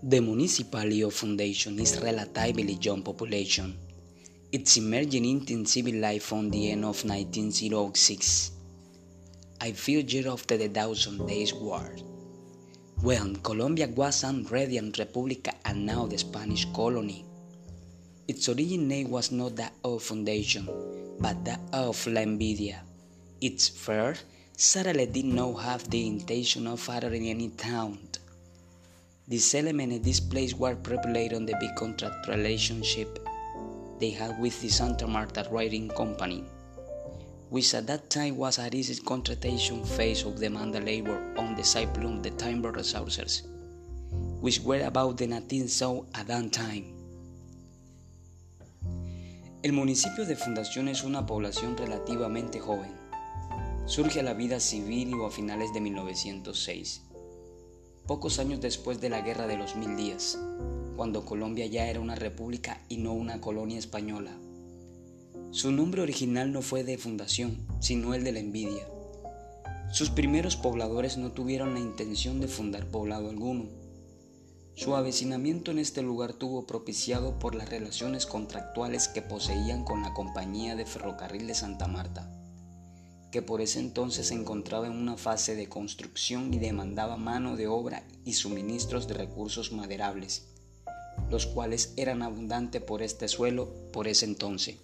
The Municipality Foundation is relatively young population. It's emerging into civil life from the end of 1906. I feel year after the Thousand Days War, when Colombia was an Radiant Republic and now the Spanish colony. Its origin name was not that of foundation, but that of La Envidia. Its first satellite did not have the intention of fathering any town this element and this place were populated on the big contract relationship they had with the Santa Marta Writing Company, which at that time was a recent contractation phase of demand labor on the side of the timber resources, which were about the 19th so at that time. El municipio de Fundación es una población relativamente joven. Surge a la vida civil a finales de 1906 pocos años después de la Guerra de los Mil Días, cuando Colombia ya era una república y no una colonia española. Su nombre original no fue de fundación, sino el de la envidia. Sus primeros pobladores no tuvieron la intención de fundar poblado alguno. Su avecinamiento en este lugar tuvo propiciado por las relaciones contractuales que poseían con la Compañía de Ferrocarril de Santa Marta que por ese entonces se encontraba en una fase de construcción y demandaba mano de obra y suministros de recursos maderables, los cuales eran abundantes por este suelo por ese entonces.